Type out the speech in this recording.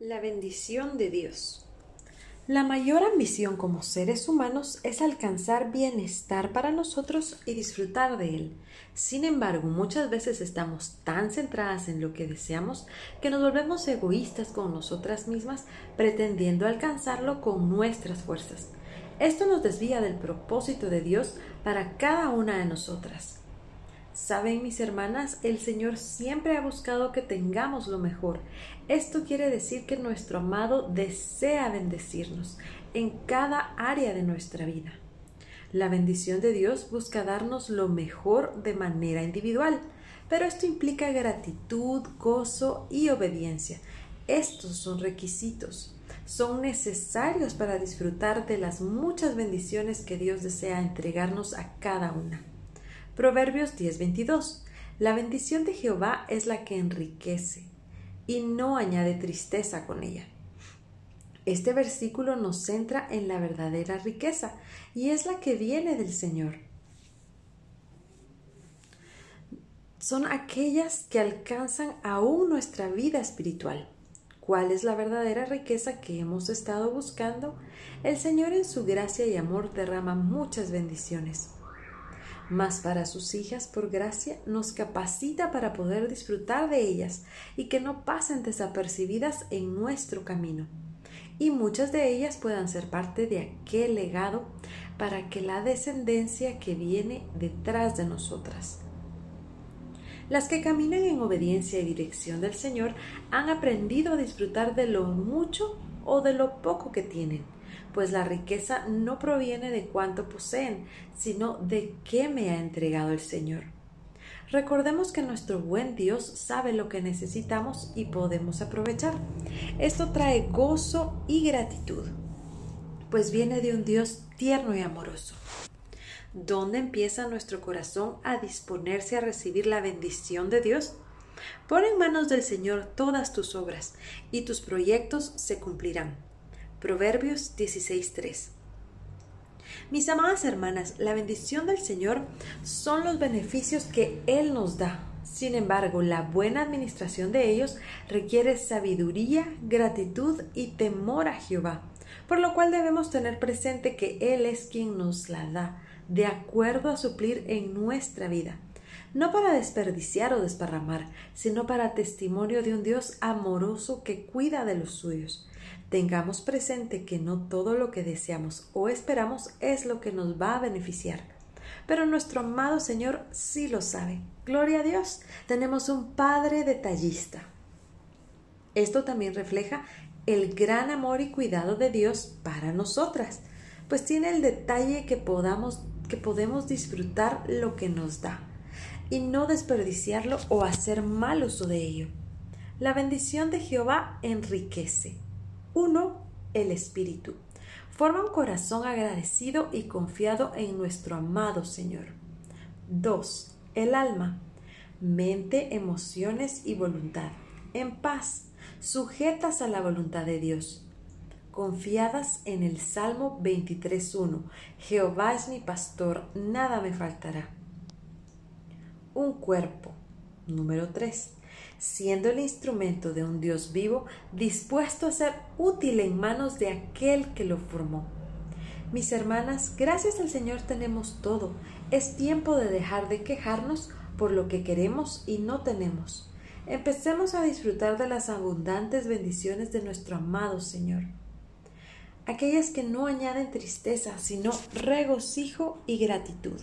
La bendición de Dios. La mayor ambición como seres humanos es alcanzar bienestar para nosotros y disfrutar de él. Sin embargo, muchas veces estamos tan centradas en lo que deseamos que nos volvemos egoístas con nosotras mismas pretendiendo alcanzarlo con nuestras fuerzas. Esto nos desvía del propósito de Dios para cada una de nosotras. Saben mis hermanas, el Señor siempre ha buscado que tengamos lo mejor. Esto quiere decir que nuestro amado desea bendecirnos en cada área de nuestra vida. La bendición de Dios busca darnos lo mejor de manera individual, pero esto implica gratitud, gozo y obediencia. Estos son requisitos, son necesarios para disfrutar de las muchas bendiciones que Dios desea entregarnos a cada una. Proverbios 10:22. La bendición de Jehová es la que enriquece y no añade tristeza con ella. Este versículo nos centra en la verdadera riqueza y es la que viene del Señor. Son aquellas que alcanzan aún nuestra vida espiritual. ¿Cuál es la verdadera riqueza que hemos estado buscando? El Señor en su gracia y amor derrama muchas bendiciones mas para sus hijas por gracia nos capacita para poder disfrutar de ellas y que no pasen desapercibidas en nuestro camino. Y muchas de ellas puedan ser parte de aquel legado para que la descendencia que viene detrás de nosotras. Las que caminan en obediencia y dirección del Señor han aprendido a disfrutar de lo mucho o de lo poco que tienen pues la riqueza no proviene de cuánto poseen, sino de qué me ha entregado el Señor. Recordemos que nuestro buen Dios sabe lo que necesitamos y podemos aprovechar. Esto trae gozo y gratitud, pues viene de un Dios tierno y amoroso. ¿Dónde empieza nuestro corazón a disponerse a recibir la bendición de Dios? Pon en manos del Señor todas tus obras y tus proyectos se cumplirán. Proverbios 16.3. Mis amadas hermanas, la bendición del Señor son los beneficios que Él nos da. Sin embargo, la buena administración de ellos requiere sabiduría, gratitud y temor a Jehová, por lo cual debemos tener presente que Él es quien nos la da, de acuerdo a suplir en nuestra vida no para desperdiciar o desparramar, sino para testimonio de un Dios amoroso que cuida de los suyos. Tengamos presente que no todo lo que deseamos o esperamos es lo que nos va a beneficiar. Pero nuestro amado Señor sí lo sabe. Gloria a Dios. Tenemos un Padre detallista. Esto también refleja el gran amor y cuidado de Dios para nosotras, pues tiene el detalle que podamos que podemos disfrutar lo que nos da y no desperdiciarlo o hacer mal uso de ello. La bendición de Jehová enriquece. 1. El Espíritu. Forma un corazón agradecido y confiado en nuestro amado Señor. 2. El alma. Mente, emociones y voluntad. En paz, sujetas a la voluntad de Dios. Confiadas en el Salmo 23.1. Jehová es mi pastor, nada me faltará. Un cuerpo. Número 3 siendo el instrumento de un Dios vivo dispuesto a ser útil en manos de aquel que lo formó. Mis hermanas, gracias al Señor tenemos todo. Es tiempo de dejar de quejarnos por lo que queremos y no tenemos. Empecemos a disfrutar de las abundantes bendiciones de nuestro amado Señor. Aquellas que no añaden tristeza, sino regocijo y gratitud.